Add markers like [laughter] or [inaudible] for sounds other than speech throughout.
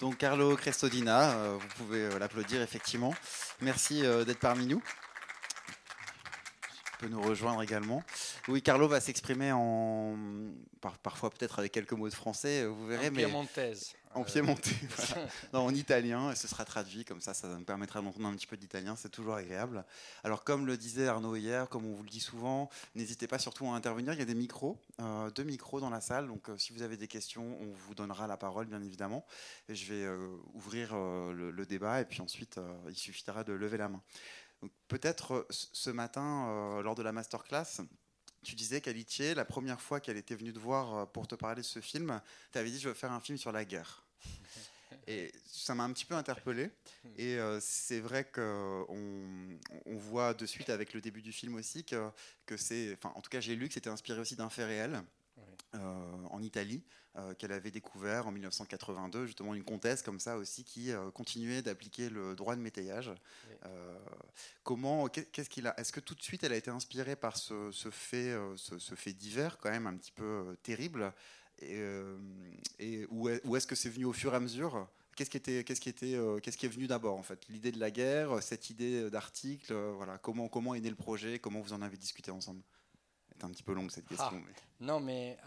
Donc Carlo Crestodina, vous pouvez l'applaudir effectivement. Merci d'être parmi nous peut nous rejoindre également. Oui, Carlo va s'exprimer en parfois peut-être avec quelques mots de français, vous verrez, en mais piémontaise. En piémontais, [laughs] [laughs] non, en italien, et ce sera traduit comme ça, ça me permettra d'entendre un petit peu d'italien, c'est toujours agréable. Alors, comme le disait Arnaud hier, comme on vous le dit souvent, n'hésitez pas surtout à intervenir. Il y a des micros, euh, deux micros dans la salle, donc euh, si vous avez des questions, on vous donnera la parole, bien évidemment. Et je vais euh, ouvrir le, le, débat, et puis ensuite, il suffira de lever la main. Peut-être euh, ce matin, euh, lors de la masterclass, tu disais qu'Alitier, la première fois qu'elle était venue te voir euh, pour te parler de ce film, tu avais dit je veux faire un film sur la guerre. [laughs] Et ça m'a un petit peu interpellé. Et c'est vrai qu'on on voit de suite avec le début du film aussi que, que c'est. Enfin, en tout cas, j'ai lu que c'était inspiré aussi d'un fait réel. En Italie, euh, qu'elle avait découvert en 1982, justement une comtesse comme ça aussi qui euh, continuait d'appliquer le droit de métayage. Euh, comment, qu'est-ce qu'il a Est-ce que tout de suite elle a été inspirée par ce, fait, ce, fait divers quand même un petit peu terrible, et, et ou est-ce que c'est venu au fur et à mesure? Qu'est-ce qui était, qu'est-ce qui était, qu'est-ce qui est venu d'abord en fait? L'idée de la guerre, cette idée d'article, voilà. Comment, comment est né le projet? Comment vous en avez discuté ensemble? C'est un petit peu longue cette question. Ah, non, mais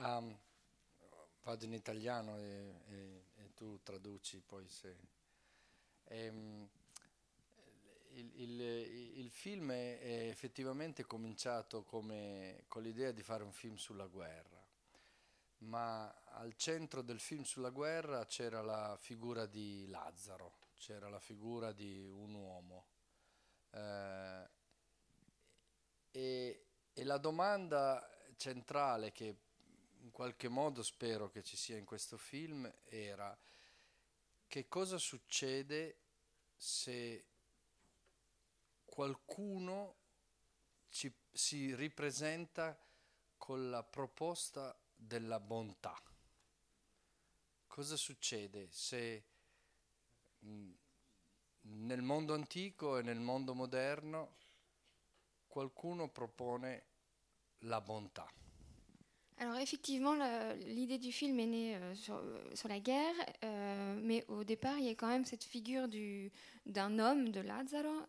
vado in italiano e, e, e tu traduci poi se... Ehm, il, il, il, film è, è, effettivamente cominciato come, con l'idea di fare un film sulla guerra, ma al centro del film sulla guerra c'era la figura di Lazzaro, c'era la figura di un uomo. Eh, e, e la domanda centrale che in qualche modo spero che ci sia in questo film era che cosa succede se qualcuno ci, si ripresenta con la proposta della bontà. Cosa succede se mh, nel mondo antico e nel mondo moderno qualcuno propone la bontà? Alors effectivement, l'idée du film est née euh, euh, sur, la guerre, euh, mais au départ, il y a quand même cette figure d'un homme, de Lazzaro,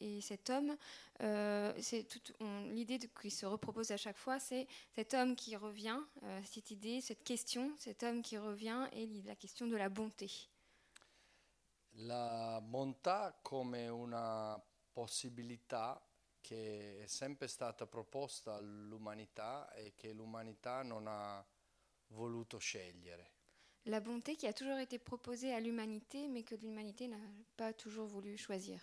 et cet homme, l'idée qui se repropose à chaque fois, c'est cet homme qui revient, cette idée, cette question, cet homme qui revient, et la question de la bonté. La bontà come una possibilità che è sempre stata proposta all'umanità e che l'umanità non ha voluto scegliere. La bonté qui a toujours été proposée à l'humanité, mais que l'humanité n'a pas toujours voulu choisir.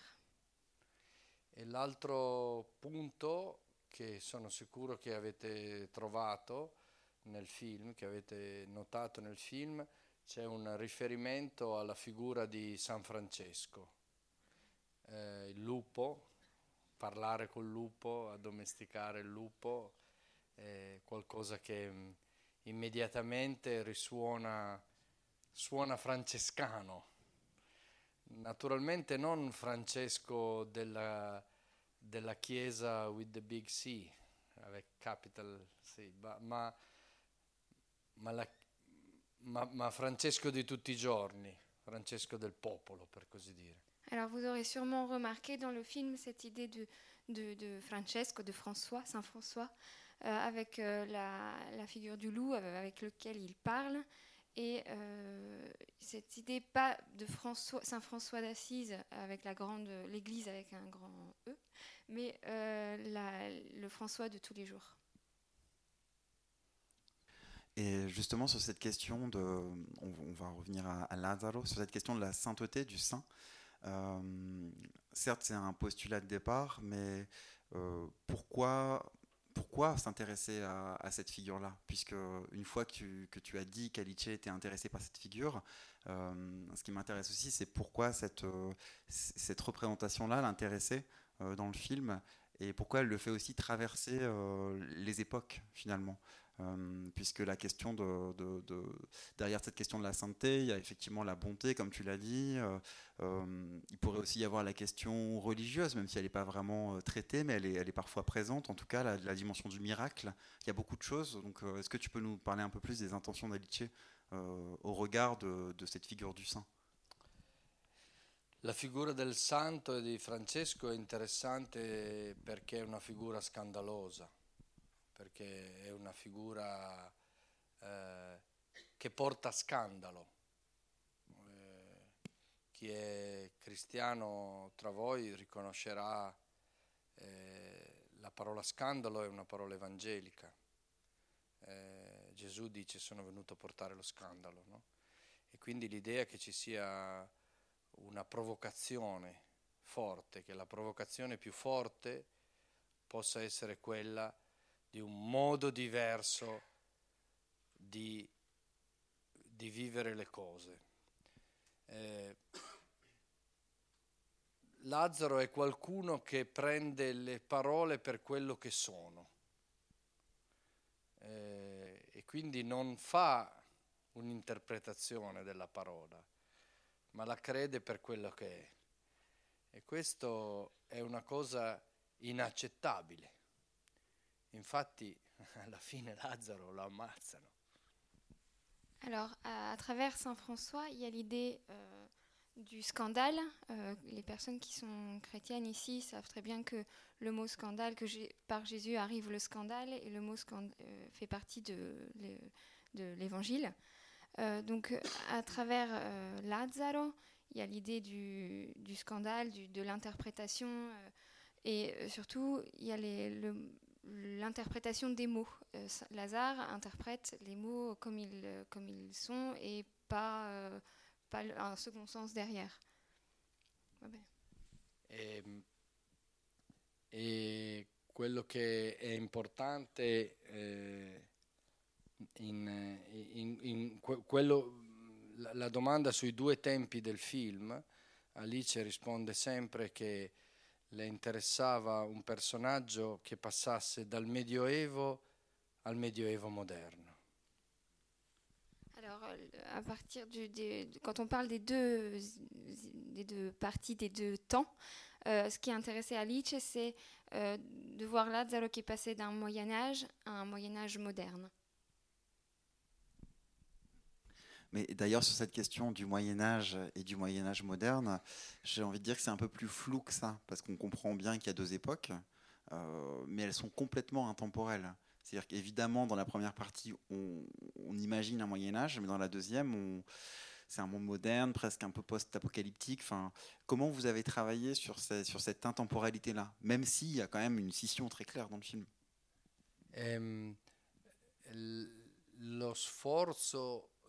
E l'altro punto che sono sicuro che avete trovato nel film, che avete notato nel film, c'è un riferimento alla figura di San Francesco, eh, il lupo parlare col lupo, addomesticare il lupo, è qualcosa che mm, immediatamente risuona, suona francescano. Naturalmente non Francesco della, della chiesa with the big C, capital C, ma, ma, la, ma, ma Francesco di tutti i giorni, Francesco del popolo per così dire. Alors vous aurez sûrement remarqué dans le film cette idée de, de, Francesco, de François, Saint François, euh, avec euh, la, figure du loup euh, avec lequel il parle. Et cette idée pas de François, Saint François d'Assise avec la grande l'Église avec un grand E, mais le François de tous les jours. Et justement sur cette question de, on, va revenir à, à Lazzaro, sur cette question de la sainteté du saint. Euh, certes, c'est un postulat de départ, mais euh, pourquoi pourquoi s'intéresser à, cette figure-là? Puisque une fois que tu, que tu as dit qu'Alice était intéressé par cette figure, euh, ce qui m'intéresse aussi, c'est pourquoi cette, cette représentation-là l'intéressait dans le film et pourquoi elle le fait aussi traverser les époques finalement. Euh, puisque la question de, derrière cette question de la sainteté, il y a effectivement la bonté, comme tu l'as dit. Euh, euh, il pourrait aussi y avoir la question religieuse, même si elle n'est pas vraiment traitée, mais elle est, parfois présente. En tout cas, la, dimension du miracle. Il y a beaucoup de choses. Donc, est-ce que tu peux nous parler un peu plus des intentions d'Alice au regard de, cette figure du saint? La figura del santo di Francesco è interessante perché è una figura scandalosa, perché è una figura eh, che porta scandalo. Eh, chi è cristiano tra voi riconoscerà eh, la parola scandalo è una parola evangelica. Eh, Gesù dice sono venuto a portare lo scandalo, no? E quindi l'idea che ci sia una provocazione forte, che la provocazione più forte possa essere quella di un modo diverso di, di vivere le cose. Eh, Lazzaro è qualcuno che prende le parole per quello che sono eh, e quindi non fa un'interpretazione della parola, ma la crede per quello che è. E questo è una cosa inaccettabile. Infatti [laughs] alla fine Lazzaro lo ammazzano. Alors, à, travers Saint François, il y a l'idée euh, du scandale. Euh, les personnes qui sont chrétiennes ici savent très bien que le mot scandale, que par Jésus arrive le scandale, et le mot scandale fait partie de, l'é- de l'évangile. Euh, donc, euh, à travers euh, Lazzaro, il y a l'idée du, scandale, de l'interprétation, euh, et euh, surtout, il y a le- l'interprétation des mots. Euh, Lazare interprète les mots comme ils, euh, comme ils sont et pas, euh, pas un second sens derrière. Vabbè. E, e quello che è importante eh, in, in- in que- quello- la, la domanda sui due tempi del film, Alice risponde sempre che le interessava un personaggio che passasse dal Medioevo al Medioevo moderno. Alors, euh, à partir du, quand on parle des deux, des deux parties, des deux temps, euh, ce qui a intéressé Alice, c'est euh, de voir Lazzaro qui passé d'un Moyen Âge à un Moyen Âge moderne. Mais d'ailleurs, sur cette question du Moyen-Âge et du Moyen-Âge moderne, j'ai envie de dire que c'est un peu plus flou que ça, parce qu'on comprend bien qu'il y a deux époques, euh, mais elles sont complètement intemporelles. C'est-à-dire qu'évidemment, dans la première partie, on, imagine un Moyen-Âge, mais dans la deuxième, c'est un monde moderne, presque un peu post-apocalyptique. Enfin, comment vous avez travaillé sur, cette intemporalité-là, même s'il y a quand même une scission très claire dans le film?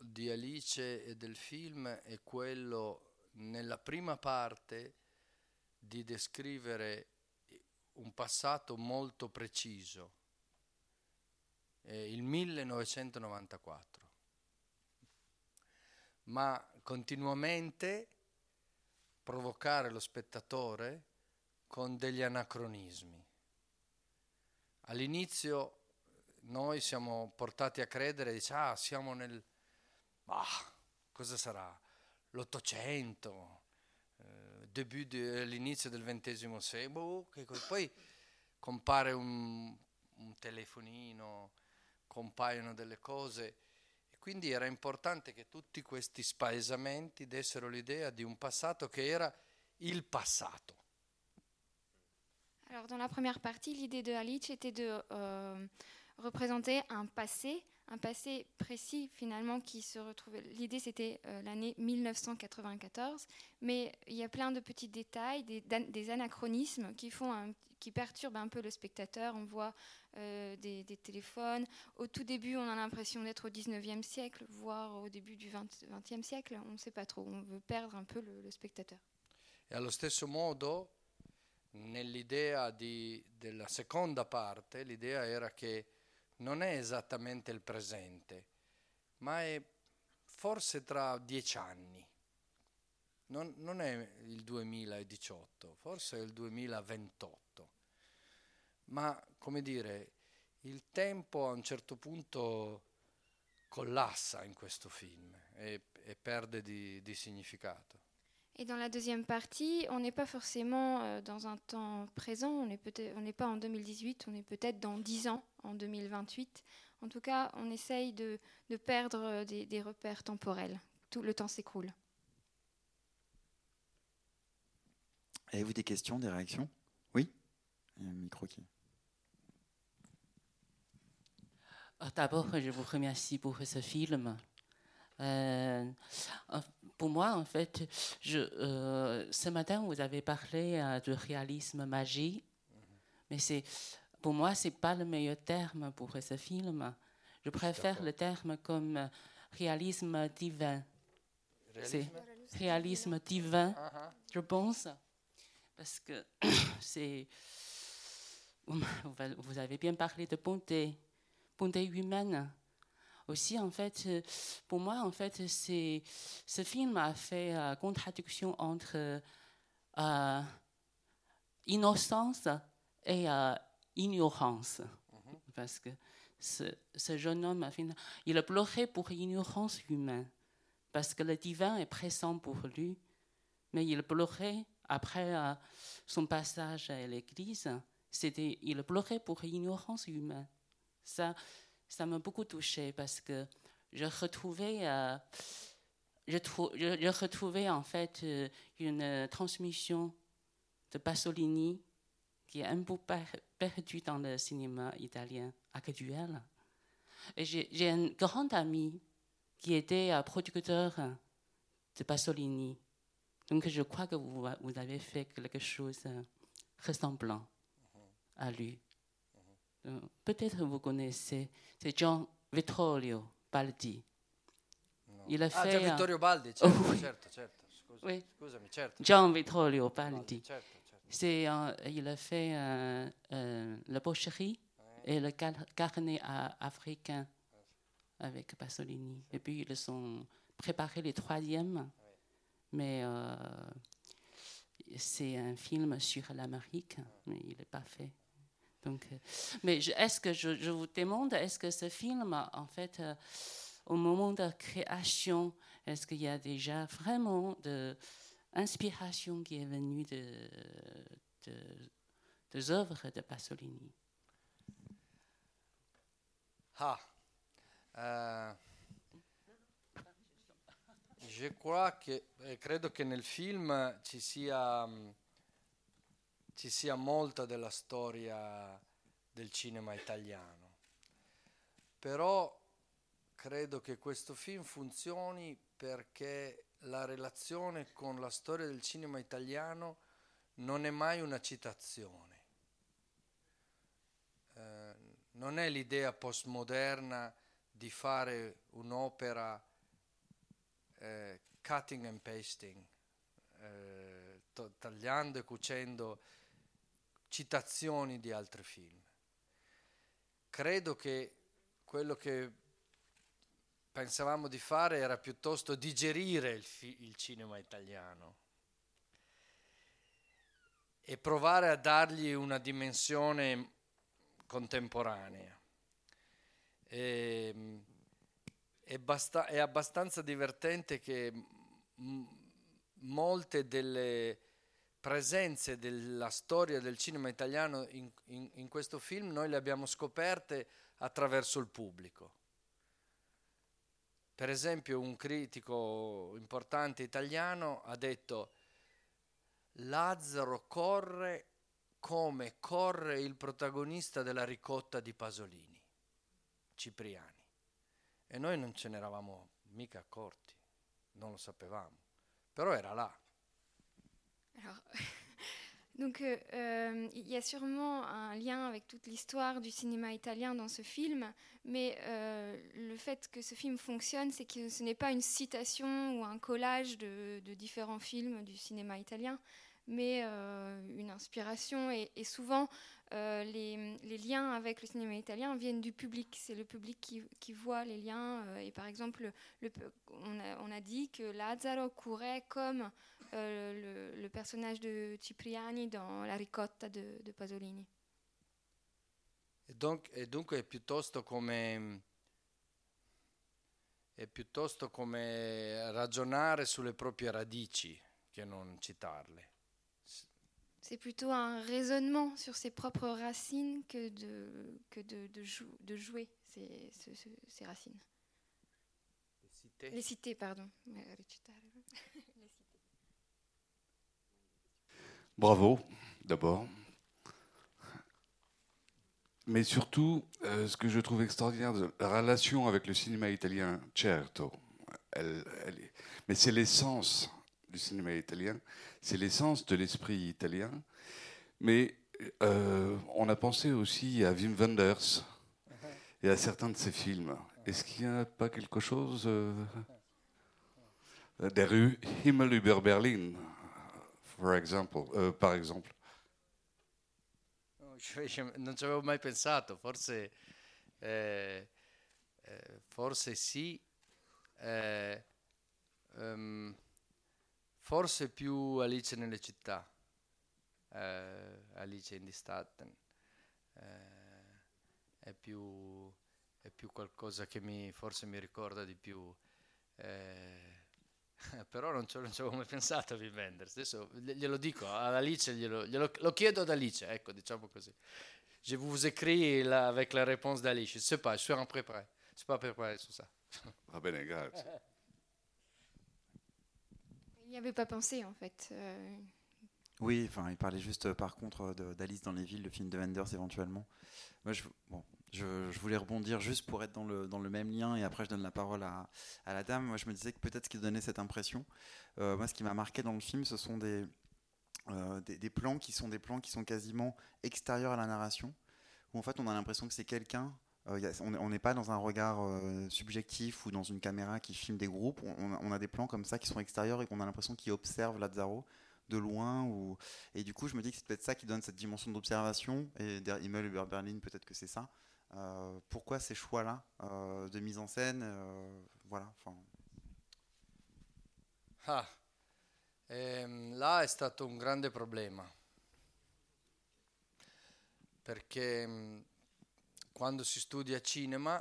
Di Alice e del film è quello nella prima parte di descrivere un passato molto preciso, eh, il 1994, ma continuamente provocare lo spettatore con degli anacronismi. All'inizio noi siamo portati a credere, dice, ah, siamo nel... Ah, cosa sarà? L'Ottocento, eh, l'inizio del XX secolo, co- poi compare un, un telefonino, compaiono delle cose quindi era importante che tutti questi spaesamenti dessero l'idea di un passato che era il passato. Alors, dans la première partie, l'idée de Alice était de euh, un passé, un passé précis finalement qui se retrouvait. L'idée c'était euh, l'année 1994, mais il y a plein de petits détails, des, anachronismes qui font qui perturbent un peu le spectateur. On voit euh, des, téléphones. Au tout début, on a l'impression d'être au 19e siècle, voire au début du 20, 20e siècle. On ne sait pas trop. On veut perdre un peu le- spectateur. E allo stesso modo, nell'idea della seconda parte, l'idea era che non è esattamente il presente, ma è forse tra dieci anni. Non, non è il 2018, forse è il 2028. Ma, come dire, il tempo a un certo punto collassa in questo film e, e perde di- di significato. Et dans la deuxième partie, on n'est pas forcément euh, dans un temps présent, on n'est peut-être, on n'est pas en 2018, on est peut-être dans 10 ans, en 2028. En tout cas, on essaye de, de perdre euh, des, des repères temporels. Tout le temps s'écroule. Avez-vous des questions, des réactions? Oui? Il y a un micro qui. Ah, d'abord, je vous remercie pour ce film. Euh, pour moi, en fait, je, euh, ce matin, vous avez parlé euh, de réalisme magique, mais c'est, pour moi, c'est pas le meilleur terme pour ce film. Je préfère le terme comme réalisme divin. C'est réalisme divin, Ah, je pense, parce que [clears throat] c'est. Vous avez bien parlé de bonté, bonté humaine. Aussi, en fait, pour moi, en fait, c'est ce film a fait euh, contradiction entre euh, innocence et euh, ignorance, parce que ce, ce jeune homme, il a pleuré pour ignorance humaine, parce que le divin est présent pour lui, mais il pleurait après euh, son passage à l'église, c'était, il pleurait pour ignorance humaine. Ça, ça m'a beaucoup touché parce que je retrouvais, euh, je, trou- je, je retrouvais en fait euh, une transmission de Pasolini qui est un peu per- perdue dans le cinéma italien actuel. J'ai, un grand ami qui était euh, producteur de Pasolini. Donc je crois que vous, vous avez fait quelque chose ressemblant à lui. Euh, Peut-être vous connaissez, c'est Gian Vittorio Baldi. no. Il a Ah, fait, Vittorio Baldi, [laughs] certo, oui. certo, certo. Scusa, Oui. Scusami, certo. Gian Vittorio Baldi, certo. C'est, euh, il a fait euh, euh, la pocherie et le car- carnet africain avec Pasolini. Et puis ils ont préparé le troisième, mais c'est un film sur l'Amérique, mais il n'est pas fait. Euh, mais est-ce que je, vous demande, est-ce que ce film, en fait, euh, au moment de création, est-ce qu'il y a déjà vraiment de inspiration qui est venue de, de, des œuvres de Pasolini? Ah, eh, je crois eh, credo che nel film ci sia, mh, ci sia molta della storia del cinema italiano, però credo che questo film funzioni perché la relazione con la storia del cinema italiano non è mai una citazione. Eh, non è l'idea postmoderna di fare un'opera eh, cutting and pasting, eh, to- tagliando e cucendo citazioni di altri film. Credo che quello che pensavamo di fare era piuttosto digerire il, fi- il cinema italiano e provare a dargli una dimensione contemporanea. E, è, basta- è abbastanza divertente che m- molte delle presenze della storia del cinema italiano in, in- in questo film noi le abbiamo scoperte attraverso il pubblico. Per esempio un critico importante italiano ha detto Lazzaro corre come corre il protagonista della ricotta di Pasolini, Cipriani. E noi non ce ne eravamo mica accorti, non lo sapevamo, però era là. [laughs] Donc, euh, euh, il y a sûrement un lien avec toute l'histoire du cinéma italien dans ce film, mais euh, le fait que ce film fonctionne, c'est que ce n'est pas une citation ou un collage de différents films du cinéma italien, mais euh, une inspiration. Et, souvent, euh, les, liens avec le cinéma italien viennent du public. C'est le public qui, voit les liens. euh, et par exemple, le- on, a, dit que Lazzaro courait comme le, personnage de Cipriani dans La ricotta de, de Pasolini. E, donc- e dunque è piuttosto come è piuttosto come ragionare sulle proprie radici che non citarle. C'est plutôt un raisonnement sur ses propres racines que de, que de, de, jou- de jouer ces, ce- ce- ces racines. Les citer, pardon. Recitare. Les citer. Bravo, d'abord. Mais surtout, euh, ce que je trouve extraordinaire, la relation avec le cinéma italien, certo, elle, elle est- mais c'est l'essence du cinéma italien, c'est l'essence de l'esprit italien. Mais euh, on a pensé aussi à Wim Wenders et à certains de ses films. Est-ce qu'il n'y a pas quelque chose euh, des rues Himmel über Berlin, euh, par exemple? Non ci avevo mai pensato, forse, eh, eh, forse sì, eh, ehm, forse più Alice nelle città, eh, Alice in Staten, eh, è, più, è più qualcosa che mi, forse mi ricorda di più. eh, [laughs] però non ci, avevo mai pensato a Wim Wenders. Adesso gli- glielo dico ad Alice, glielo, glielo- lo chiedo ad Alice, ecco, diciamo così. Je vous écris là, avec la réponse d'Alice. Je sais pas, je suis prêt. Je suis pas préparé sur ça. Va bene, grazie. [laughs] Il n'y avait pas pensé en fait. Euh, Oui, enfin, il parlait juste euh, par contre euh, d'Alice dans les villes, le film de Wenders éventuellement. Moi, je, voulais rebondir juste pour être dans le, même lien et après je donne la parole à, la dame. Moi, je me disais que peut-être ce qui donnait cette impression, moi, ce qui m'a marqué dans le film, ce sont des plans qui sont des plans qui sont quasiment extérieurs à la narration, où en fait on a l'impression que c'est quelqu'un. Euh, a- on est- on n'est pas dans un regard euh, subjectif ou dans une caméra qui filme des groupes. On, on a, des plans comme ça qui sont extérieurs et qu'on a l'impression qu'ils observent Lazzaro de loin. Ou... Et du coup, je me dis que c'est peut-être ça qui donne cette dimension d'observation. Et der Himmel über Berlin, peut-être que c'est ça. Euh, pourquoi ces choix-là euh, de mise en scène euh, Voilà. Ah, ehm, là è stato un grande problema. Perché mh, quando si studia cinema,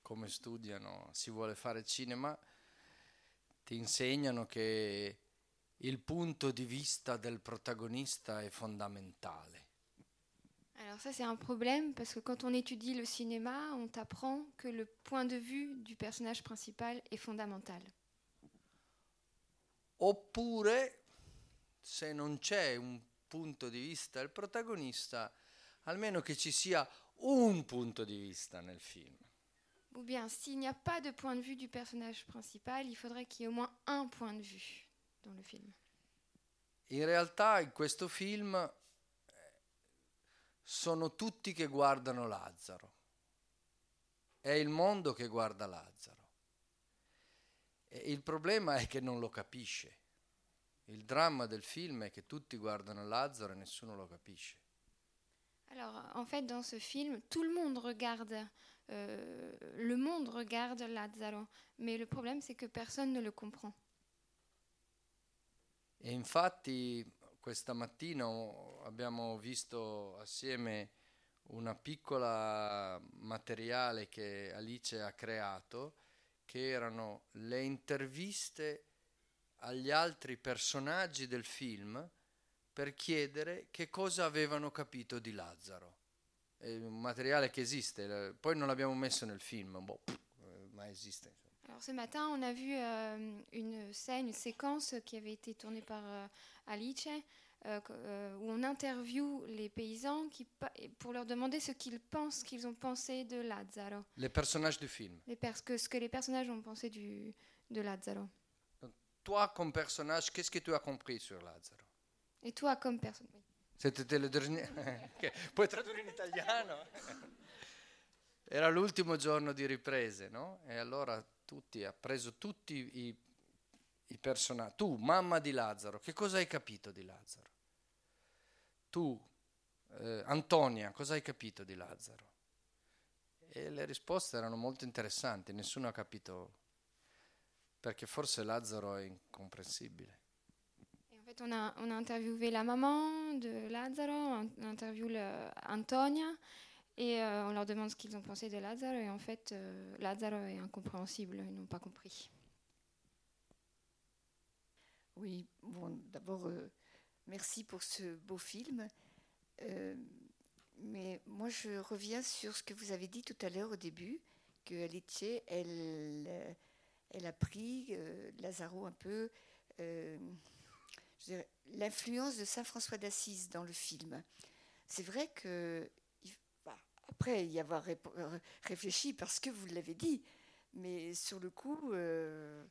come studiano, si vuole fare cinema, ti insegnano che il punto di vista del protagonista è fondamentale. Alors ça c'est un problème parce que quand on étudie le cinéma, on t'apprend que le point de vue du personnage principal est fondamental. Oppure, se non c'è un punto di vista del protagonista, almeno che ci sia un punto di vista nel film. Ou bien s'il n'y a pas de point de vue du personnage principal, il faudrait qu'il y ait au moins un point de vue dans le film. In realtà in questo film eh, sono tutti che guardano Lazzaro. È il mondo che guarda Lazzaro. E il problema è che non lo capisce. Il dramma del film è che tutti guardano Lazzaro e nessuno lo capisce. Alors en fait dans ce film, tout le monde regarde, euh, le monde regarde Lazzaro, mais le problème c'est que personne ne le comprend. E infatti questa mattina abbiamo visto assieme una piccola materiale che Alice ha creato, che erano le interviste agli altri personaggi del film per chiedere che cosa avevano capito di Lazzaro. È un materiale che esiste, poi non l'abbiamo messo nel film, boh, eh, ma esiste. Alors ce matin, on a vu euh, une scène, une séquence qui avait été tournée par euh, Alice, euh, euh, où on interviewe les paysans qui, pour leur demander ce qu'ils pensent, qu'ils ont pensé de Lazzaro, Les personnages du film. les pers- que- ce que les personnages ont pensé du, de Lazzaro. Toi, comme personnage, qu'est-ce que tu as compris sur Lazzaro? Et toi, comme personne. Siete le dernier... [laughs] Che- Puoi tradurre in italiano? [laughs] Era l'ultimo giorno di riprese, no? E allora tutti, ha preso tutti i, i personaggi. Tu, mamma di Lazzaro, che cosa hai capito di Lazzaro? Tu, eh, Antonia, cosa hai capito di Lazzaro? E le risposte erano molto interessanti, nessuno ha capito perché forse Lazzaro è incomprensibile. On a, interviewé la maman de Lazzaro, on interviewe Antonia, et euh, on leur demande ce qu'ils ont pensé de Lazzaro, et en fait, euh, Lazzaro est incompréhensible, ils n'ont pas compris. Oui, bon, d'abord, euh, merci pour ce beau film. Mais moi, je reviens sur ce que vous avez dit tout à l'heure au début, que Alice, elle, elle a pris Lazaro un peu, l'influence de Saint François d'Assise dans le film. C'est vrai que bah, après y avoir réfléchi parce que vous l'avez dit, mais sur le coup, euh,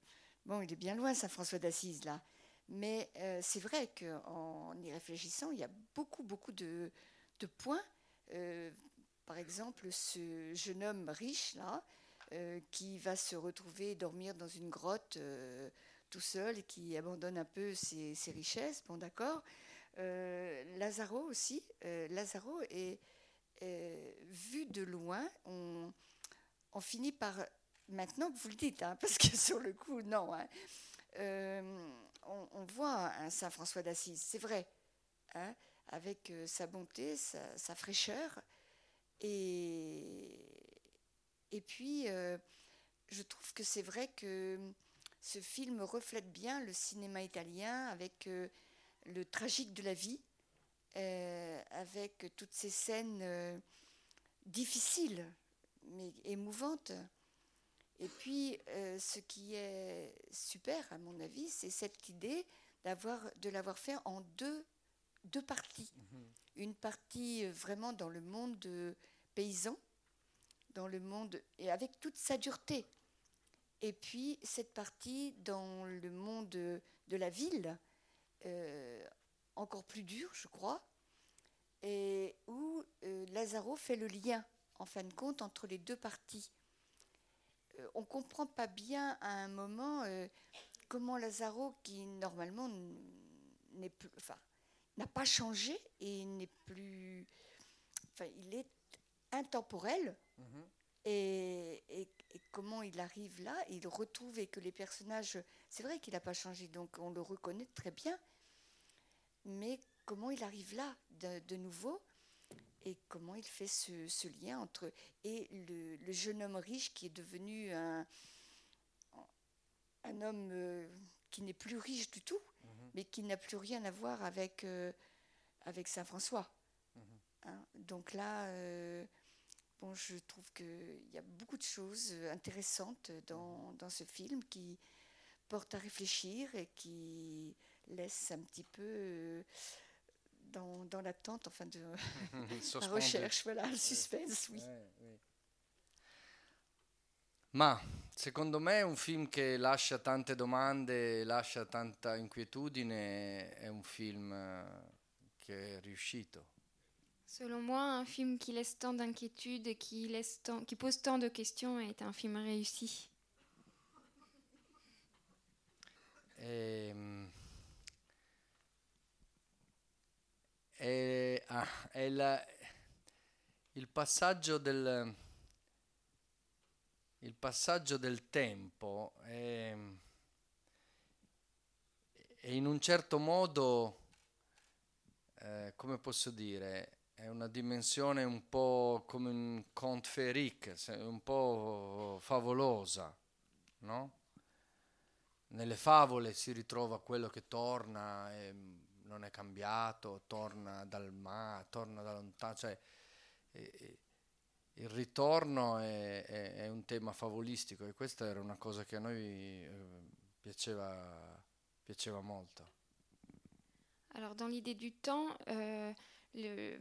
bon, il est bien loin Saint François d'Assise là. Mais euh, c'est vrai qu'en y réfléchissant, il y a beaucoup, beaucoup de, points. Euh, par exemple, ce jeune homme riche là, qui va se retrouver dormir dans une grotte tout seul et qui abandonne un peu ses, ses richesses. Bon, d'accord. Lazaro aussi. Lazaro est, vu de loin. On, on finit par maintenant vous le dites, hein, [laughs] parce que sur le coup, non. Hein. Euh, on, voit un Saint François d'Assise, c'est vrai, hein, avec euh, sa bonté, sa, fraîcheur. Et, et puis, euh, je trouve que c'est vrai que ce film reflète bien le cinéma italien avec le tragique de la vie, avec toutes ces scènes difficiles, mais émouvantes. Et puis, euh, ce qui est super, à mon avis, c'est cette idée de l'avoir fait en deux, deux parties. Mhm. Une partie euh, vraiment dans le monde paysan, dans le monde, et avec toute sa dureté. Et puis, cette partie dans le monde de, la ville, euh, encore plus dur, je crois, et où Lazaro fait le lien, en fin de compte, entre les deux parties. Euh, on ne comprend pas bien à un moment euh, comment Lazaro, qui normalement enfin, n'a pas changé et n'est plus, enfin, il est intemporel. Mhm. Et, comment il arrive là, il retrouve et que les personnages, c'est vrai qu'il n'a pas changé, donc on le reconnaît très bien, mais comment il arrive là de nouveau et comment il fait ce, lien entre et le, jeune homme riche qui est devenu un, un homme euh, qui n'est plus riche du tout, mhm. mais qui n'a plus rien à voir avec, euh, avec Saint François. Mhm. Hein, donc là, euh, bon, je trouve qu'il y a beaucoup de choses intéressantes dans, mhm. dans, ce film qui portent à réfléchir et qui laissent un petit peu dans, dans l'attente, enfin de [laughs] la recherche, voilà, il suspense, oui. Ma secondo me è un film che lascia tante domande, lascia tanta inquietudine, è un film eh, che è riuscito. Selon moi, un film qui laisse tant d'inquiétudes qui, qui pose tant de questions est un film réussi. Et, ehm, è, ah, è il, il, passaggio del, il passaggio del tempo è, è in un certo modo, eh, come posso dire, è una dimensione un po' come un conte féerique, un po' favolosa, no? Nelle favole si ritrova quello che torna. E, non è cambiato, torna dal mare, torna da lontano, cioè eh, il ritorno è, è, è, un tema favolistico e questa era una cosa che a noi eh, piaceva, piaceva molto. Alors dans l'idée du temps, euh, le,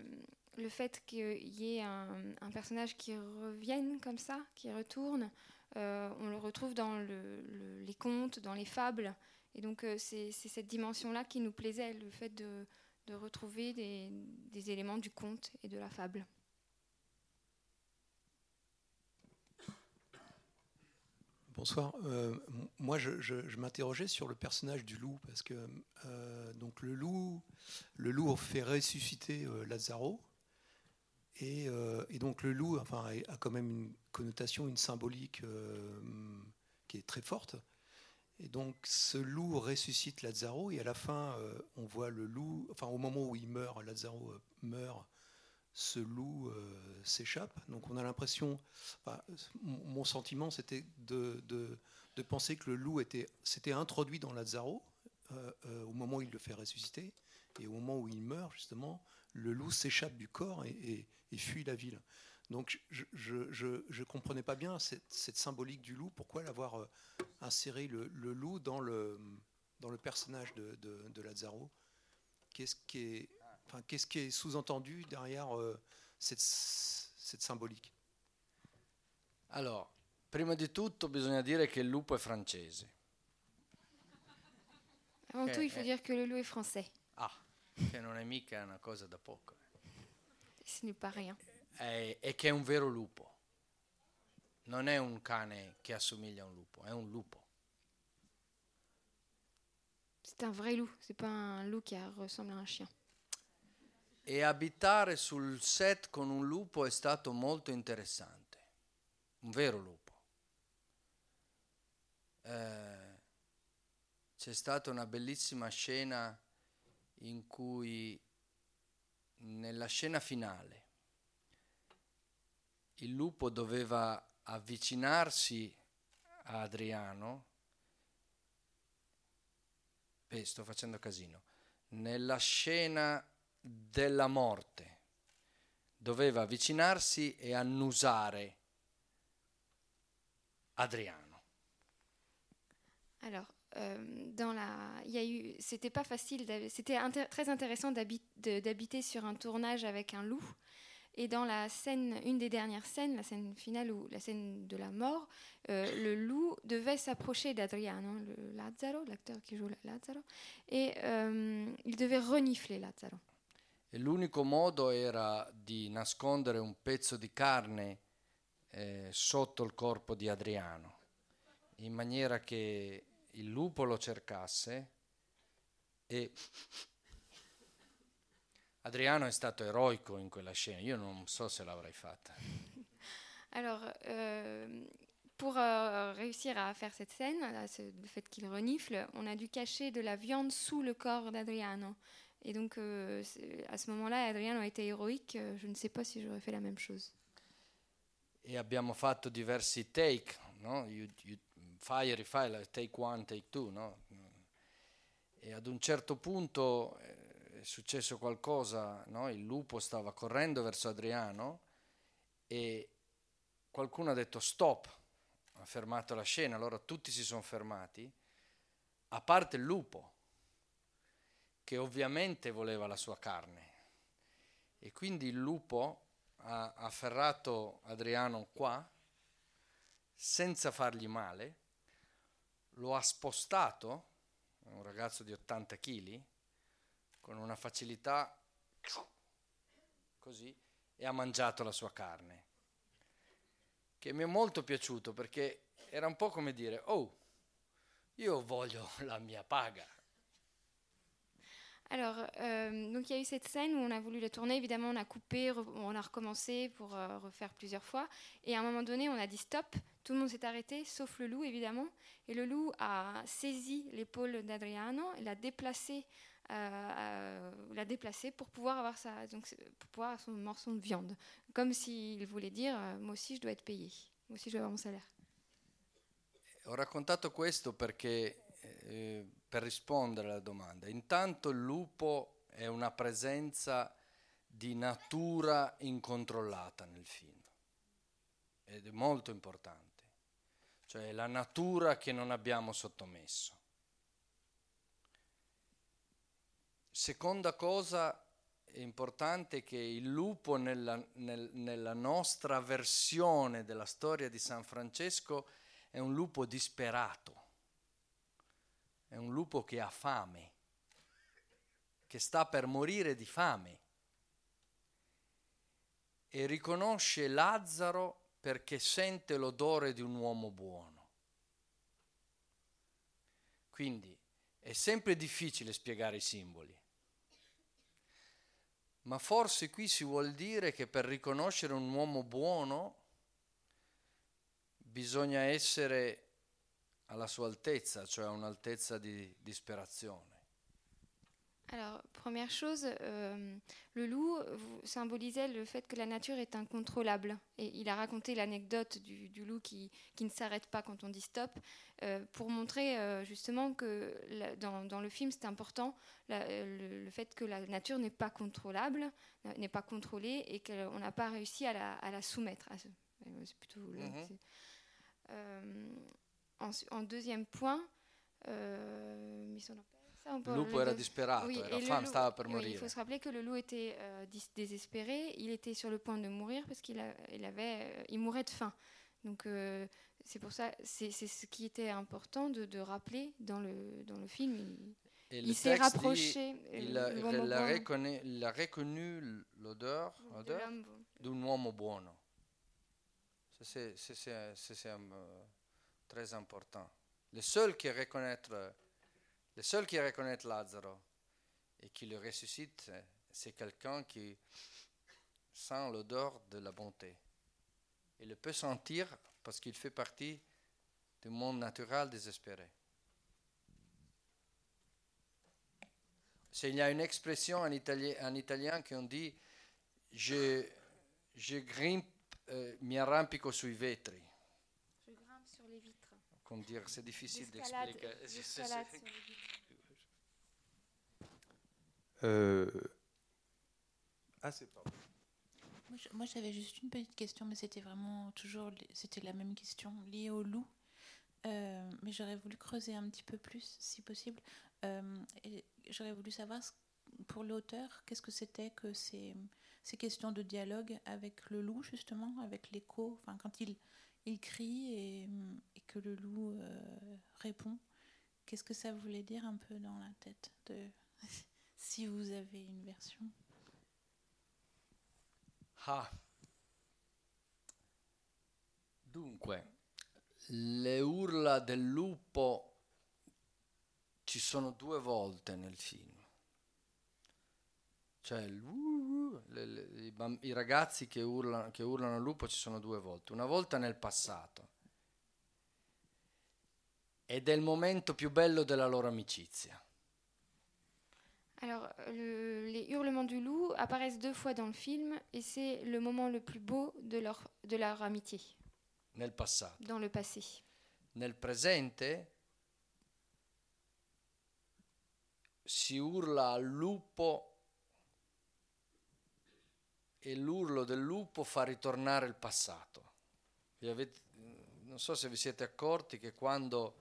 le, fait qu'il y ait un, un, personnage qui revienne comme ça, qui retourne, euh, on le retrouve dans le, le, les contes, dans les fables. Et donc euh, c'est cette dimension-là qui nous plaisait, le fait de, de retrouver des, des, éléments du conte et de la fable. Bonsoir. Euh, moi, je, m'interrogeais sur le personnage du loup parce que euh, donc le loup, le loup fait ressusciter Lazaro et, et, donc le loup, a quand même une connotation, une symbolique qui est très forte. Et donc ce loup ressuscite Lazaro et à la fin euh, on voit le loup, enfin au moment où il meurt, Lazaro euh, meurt, ce loup euh, s'échappe. Donc on a l'impression, mon sentiment c'était de, penser que le loup était, s'était introduit dans Lazaro au moment où il le fait ressusciter et au moment où il meurt justement, le loup s'échappe du corps et, fuit la ville. Donc je ne comprenais pas bien cette, symbolique du loup, pourquoi l'avoir inséré le, loup dans le, dans le personnage de, de, de Lazzaro? Qu'est-ce qui est, enfin, qu'est-ce qui est sous-entendu derrière euh, cette, cette symbolique? Allora, prima di tutto bisogna dire che il lupo è francese. Avant Ok, tout, il faut eh. dire que le loup est français. Ah, che non è mica una cosa da poco. Ce n'est pas rien. È- e che è un vero lupo. Non è un cane che assomiglia a un lupo, è un lupo. C'est un vrai loup. C'est pas un loup qui a- ressemble à un chien. E abitare sul set con un lupo è stato molto interessante. Un vero lupo. Eh, c'è stata una bellissima scena in cui, nella scena finale, il lupo doveva avvicinarsi a Adriano. Beh, sto facendo casino. Nella scena della morte doveva avvicinarsi e annusare Adriano. Alors, euh, dans la, il y a eu, c'était pas facile, c'était très intéressant d'habiter sur un tournage avec un loup. Et dans la scène, une des dernières scènes, la scène finale ou la scène de la mort, euh, le loup devait s'approcher d'Adriano, le Lazzaro, l'acteur qui joue Lazzaro, et euh, il devait renifler Lazzaro. E l'unico modo era di nascondere un pezzo di carne eh, sotto il corpo di Adriano, in maniera che il lupo lo cercasse e Adriano è stato eroico in quella scena, io non so se l'avrei fatta. [laughs] Alors, euh, pour euh, réussir à faire cette scène, à ce- le fait qu'il renifle, on a dû cacher de la viande sous le corps d'Adriano. Et donc, euh, à ce moment-là, Adriano a été héroïque. Euh, Je ne sais pas si j'aurais fait la même chose. e abbiamo fatto diversi take, no? You- you- fai e take one, take two, no? E ad un certo punto eh, è successo qualcosa, no? Il lupo stava correndo verso Adriano e qualcuno ha detto stop, ha fermato la scena, allora tutti si sono fermati, a parte il lupo, che ovviamente voleva la sua carne. E quindi il lupo ha afferrato Adriano qua senza fargli male, lo ha spostato, un ragazzo di 80 kg, con una facilità così, e ha mangiato la sua carne, che mi è molto piaciuto perché era un po' come dire, oh, io voglio la mia paga. Alors, euh, donc il y a eu cette scène où on a voulu la tourner. Évidemment, on a coupé, on a recommencé pour euh, refaire plusieurs fois. Et à un moment donné, on a dit stop. Tout le monde s'est arrêté, sauf le loup, évidemment. Et le loup a saisi l'épaule d'Adriano l'a déplacé, euh, l'a déplacé pour pouvoir avoir sa, pour pouvoir son morceau de viande, comme s'il voulait dire, moi aussi, je dois être payé. Moi aussi, je dois avoir mon salaire. Ho raccontato questo perché eh, per rispondere alla domanda, intanto il lupo è una presenza di natura incontrollata nel film ed è molto importante, cioè la natura che non abbiamo sottomesso. Seconda cosa importante è che il lupo nella, nel- nella nostra versione della storia di San Francesco è un lupo disperato, è un lupo che ha fame, che sta per morire di fame e riconosce Lazzaro perché sente l'odore di un uomo buono. Quindi è sempre difficile spiegare i simboli, ma forse qui si vuol dire che per riconoscere un uomo buono bisogna essere alla sua altezza, cioè a un'altezza di disperazione. Alors, première chose, euh, le loup symbolisait le fait que la nature est incontrôlable. Et il a raconté l'anecdote du, du loup qui, qui ne s'arrête pas quand on dit stop, euh, pour montrer euh, justement que la- dans, dans le film, c'est important la- le, le fait que la nature n'est pas contrôlable, n'est pas contrôlée et qu'on n'a pas réussi à la, à la soumettre. à ce- plutôt c'est- Euh, en, en deuxième point, mais mi sono persa un po'. Il lupo le era deux- disperato, Oui, la et le femme loup- stava per oui, morire. il faut se rappeler que le loup était euh, désespéré. Il était sur le point de mourir parce qu'il il avait, euh, il mourait de faim. Donc euh, c'est pour ça, c'est ce qui était important de, de rappeler dans le dans le film. Il, Et le il s'est dit, rapproché. il a, il reconnu, il a reconnu l'odeur d'un uomo buono. C'est c'est- très important. Les seuls qui reconnaissent, les seuls qui reconnaissent Lazzaro et qui le ressuscitent, c'est- quelqu'un qui sent l'odeur de la bonté. Il le peut sentir parce qu'il fait partie du monde naturel désespéré. Il y a une expression en italien, en italien qu'on dit je, je grimpe, euh, mi arrampico sui vetri. Je grimpe sur les vitres. Comme dire, c'est difficile d'expliquer. Euh, Ah, c'est pas. Moi, j'avais juste une petite question, mais c'était vraiment toujours, c'était la même question liée au loup. Euh, mais j'aurais voulu creuser un petit peu plus, si possible. Euh, j'aurais voulu savoir, ce- pour l'auteur, qu'est-ce que c'était que ces, ces questions de dialogue avec le loup, justement, avec l'écho, enfin, quand il, il crie et, et que le loup euh, répond. Qu'est-ce que ça voulait dire un peu dans la tête de... [laughs] si vous avez une version? Ah. Dunque, le urla del lupo ci sono due volte nel film. Cioè, il uh, le- le- i, ragazzi che urlano, che urlano al lupo ci sono due volte. Una volta nel passato. Ed è il momento più bello della loro amicizia. Alors, le- les hurlements du loup apparaissent deux fois dans le film et c'est le moment le plus beau de leur, de leur amitié, Nel passato. dans le passé. Nel presente si urla al lupo e l'urlo del lupo fa ritornare il passato. Avete- non so se vi siete accorti che quando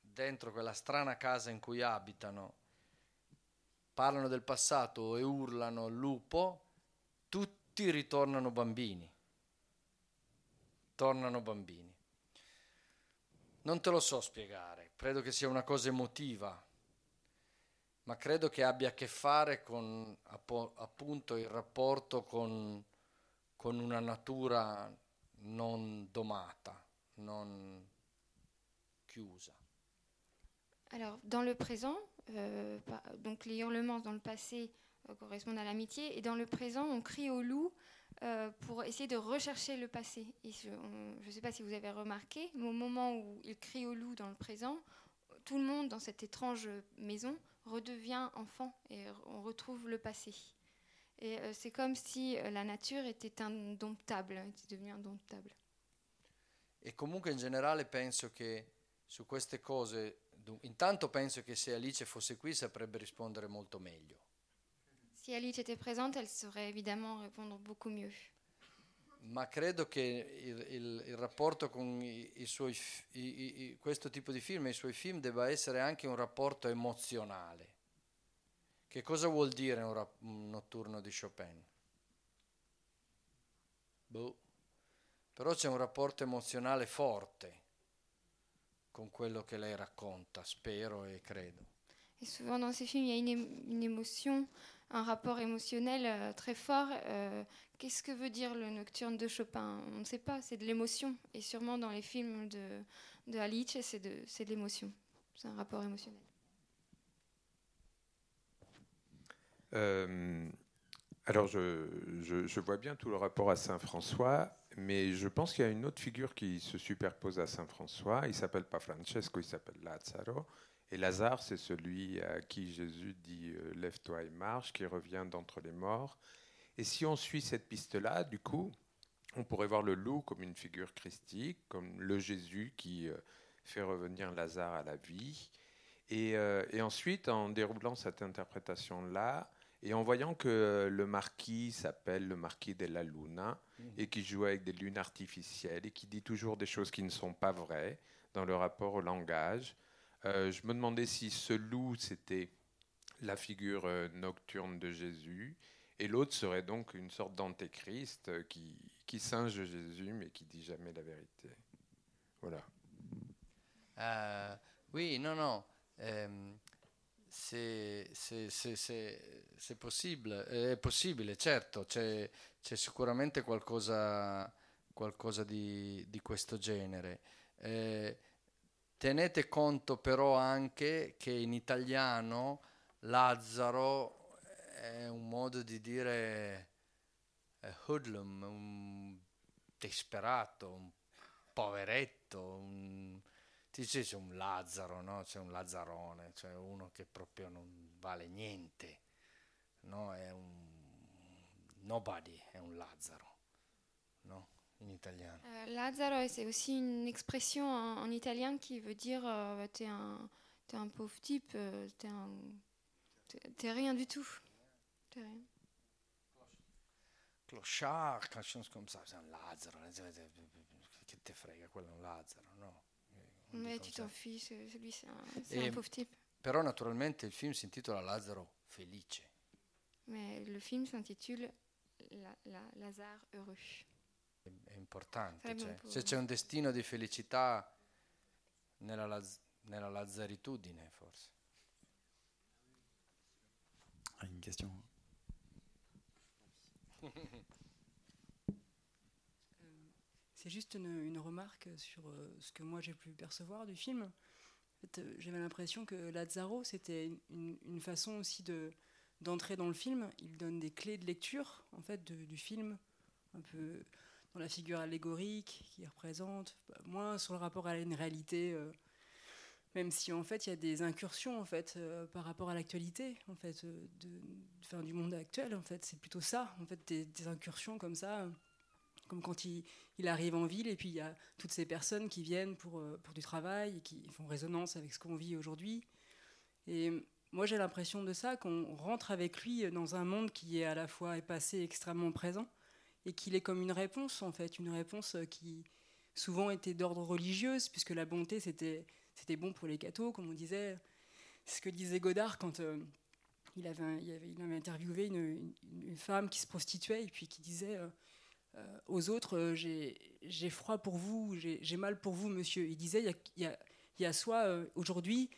dentro quella strana casa in cui abitano parlano del passato e urlano al lupo, tutti ritornano bambini. Tornano bambini. Non te lo so spiegare, credo che sia una cosa emotiva, ma credo che abbia a che fare con appunto il rapporto con, con una natura non domata, non chiusa. Alors, dans le présent, euh, donc les hurlements dans le passé euh, correspondent à l'amitié, et dans le présent, on crie au loup euh, pour essayer de rechercher le passé. Je ne sais pas si vous avez remarqué, mais au moment où il crie au loup dans le présent, tout le monde dans cette étrange maison redevient enfant et on retrouve le passé. Et euh, c'est comme si euh, la nature était indomptable, était devenue indomptable. E comunque in generale penso che su queste cose, intanto penso che se Alice fosse qui saprebbe rispondere molto meglio. Si Alice était présente, elle saurait évidemment répondre beaucoup mieux. Ma credo che il, il- il rapporto con i, i suoi, i- questo tipo di film e i suoi film debba essere anche un rapporto emozionale. Che cosa vuol dire un, rap- un notturno di Chopin? Boh. Però c'è un rapporto emozionale forte con quello che lei racconta, spero e credo. Et souvent dans ces films, il y a une, une émotion, un rapport émotionnel euh, très fort. Euh, Qu'est-ce que veut dire le nocturne de Chopin? On ne sait pas, c'est de l'émotion. Et sûrement dans les films de, de Alice, c'est de, de l'émotion. C'est un rapport émotionnel. Euh, alors, je, je- je vois bien tout le rapport à Saint-François, mais je pense qu'il y a une autre figure qui se superpose à Saint-François. Il s'appelle pas Francesco, il s'appelle Lazzaro. Et Lazare, c'est celui à qui Jésus dit euh, Lève-toi et marche, qui revient d'entre les morts. Et si on suit cette piste-là, du coup, on pourrait voir le loup comme une figure christique, comme le Jésus qui euh, fait revenir Lazare à la vie. Et, euh, et ensuite, en déroulant cette interprétation-là, et en voyant que le marquis s'appelle le marquis de la Luna et qui joue avec des lunes artificielles et qui dit toujours des choses qui ne sont pas vraies dans le rapport au langage, Euh, je me demandais si ce loup, c'était la figure euh, nocturne de Jésus, et l'autre serait donc une sorte d'antéchrist euh, qui, singe Jésus, mais qui dit jamais la vérité. Voilà. Euh, oui, non, non. ehm, c'est, possibile, è possibile, certo, c'è sicuramente qualcosa, qualcosa di, di questo genere. Eh, tenete conto però anche che in italiano Lazzaro è un modo di dire eh, hoodlum, un disperato, un poveretto, un, ti dice c'è un Lazzaro, no? C'è un Lazzarone, cioè uno che proprio non vale niente, no? È un nobody, è un Lazzaro, no? In italiano. Euh, Lazzaro, c'est aussi une expression en, en italien qui veut dire euh, t'es un, t'es un pauvre type, euh, t'es rien du tout. T'es rien. Clochard, quelque chose comme ça, c'est un Lazzaro, che te frega, quello è un Lazzaro, no? Dit Mais tu t'en fiches, c'est- lui c'est un, Et- un pauvre type. Però naturalmente il film si intitola Lazzaro felice. Mais le film s'intitule La- La- Lazare heureux. È, importante. Cioè, se c'è un destino di felicità nella, Laz- nella lazzaritudine, forse. Ah, Une question? C'est juste une, une remarque sur euh, ce que moi j'ai pu percevoir du film. En fait, euh, J'avais l'impression que Lazzaro, c'était une, une- une façon aussi de d'entrer dans le film. Il donne des clés de lecture en fait de- du film, un peu dans la figure allégorique qui représente, bah, moins sur le rapport à une réalité. euh, même si en fait il y a des incursions en fait euh, par rapport à l'actualité en fait euh, du monde actuel en fait c'est plutôt ça en fait des, incursions comme ça comme quand il, arrive en ville et puis il y a toutes ces personnes qui viennent pour, pour du travail et qui font résonance avec ce qu'on vit aujourd'hui. Et moi j'ai l'impression de ça, qu'on rentre avec lui dans un monde qui est à la fois passé extrêmement présent et qu'il est comme une réponse en fait, une réponse euh, qui souvent était d'ordre religieuse puisque la bonté c'était c'était bon pour les cathos comme on disait. C'est ce que disait Godard quand euh, il, avait, il, avait, interviewé une, femme qui se prostituait et puis qui disait euh, aux autres j'ai froid pour vous, j'ai mal pour vous, monsieur. Il disait il y a, y a- y a soit aujourd'hui,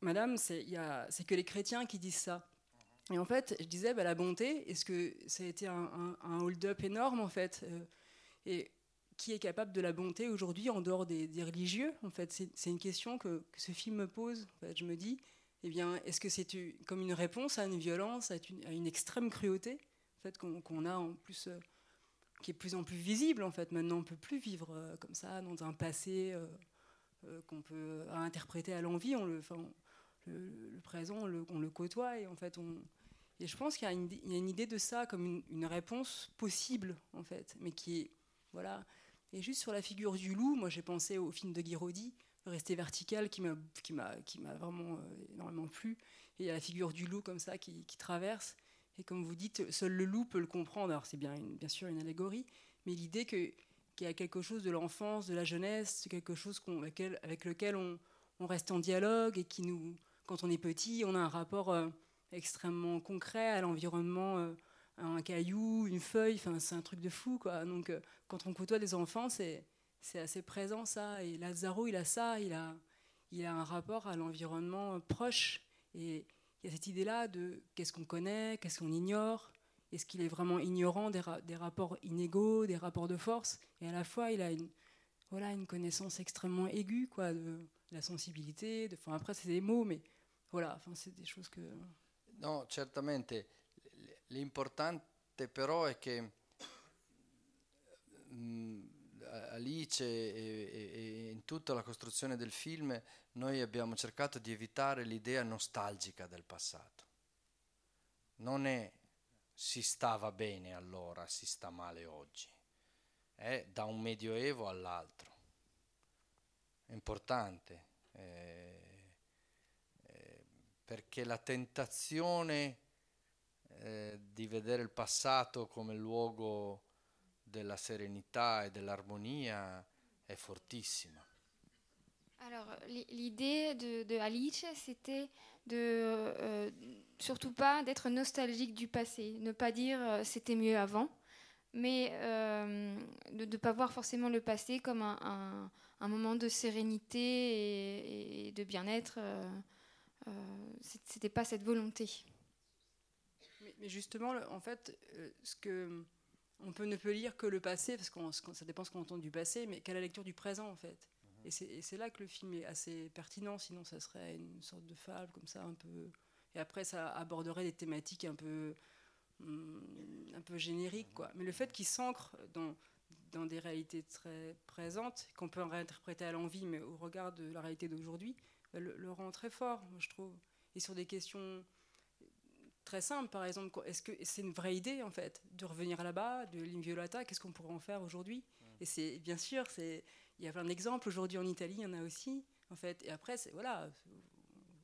madame, c'est que les chrétiens qui disent ça. Et en fait, je disais, bah, la bonté, est-ce que ça a été un, hold-up énorme, en fait euh, Et qui est capable de la bonté aujourd'hui en dehors des, religieux En fait, c'est une question que, ce film me pose. En fait, je me dis, eh bien, est-ce que c'est comme une réponse à une violence, à une, extrême cruauté en fait, qu'on a en plus euh, qui est de plus en plus visible en fait? Maintenant, on peut plus vivre euh, comme ça dans un passé qu'on peut interpréter à l'envie. On le, présent, le, on le côtoie et en fait, on. Et je pense qu'il y, a une idée- de ça comme une, réponse possible en fait, mais qui est voilà. Et juste sur la figure du loup, moi j'ai pensé au film de Guiraudy, Rester vertical, qui m'a vraiment euh, énormément plu. Et il y a la figure du loup comme ça qui, traverse. Et comme vous dites, seul le loup peut le comprendre. Alors c'est bien, bien sûr une allégorie, mais l'idée qu'il y a quelque chose de l'enfance, de la jeunesse, c'est quelque chose avec, lequel- on reste en dialogue et qui nous, quand on est petit, on a un rapport euh, extrêmement concret à l'environnement, euh, un caillou, une feuille. C'est un truc de fou, quoi. Donc, euh, quand on côtoie des enfants, c'est assez présent ça. Et Lazaro, il a ça, il a il a un rapport à l'environnement proche et il y a cette idée-là de qu'est-ce qu'on connaît, qu'est-ce qu'on ignore, est-ce qu'il est vraiment ignorant des, des rapports inégaux, des rapports de force, et à la fois il a une, voilà, une connaissance extrêmement aiguë quoi, de la sensibilité, de, enfin, après c'est des mots, mais voilà, c'est des choses que... No, certamente. L'importante però è che mm, Alice e, e- e in tutta la costruzione del film noi abbiamo cercato di evitare l'idea nostalgica del passato. Non è si stava bene allora, si sta male oggi. È da un medioevo all'altro. È importante. eh, eh, perché la tentazione eh, di vedere il passato come luogo della serenità e dell'armonia è fortissima. Alors, l'idée de, de, Alice, c'était de euh, surtout pas d'être nostalgique du passé, ne pas dire euh, c'était mieux avant, mais euh, de ne pas voir forcément le passé comme un, un, moment de sérénité et, de bien-être. C'était pas cette volonté. Mais, justement, en fait, ce que on ne peut lire que le passé, parce que ça dépend ce qu'on entend du passé, mais qu'à la lecture du présent, en fait. Et c'est là que le film est assez pertinent, sinon ça serait une sorte de fable comme ça, un peu. Et après, ça aborderait des thématiques un peu, hum, un peu génériques, quoi. Mais le fait qu'il s'ancre dans, dans des réalités très présentes, qu'on peut réinterpréter à l'envie, mais au regard de la réalité d'aujourd'hui, bah, le, rend très fort, je trouve. Et sur des questions très simples, par exemple, est-ce que c'est une vraie idée, en fait, de revenir là-bas, de l'inviolata, qu'est-ce qu'on pourrait en faire aujourd'hui? Et c'est bien sûr, il y a plein d'exemples. Aujourd'hui en Italie, il y en a aussi. En fait. Et après, voilà,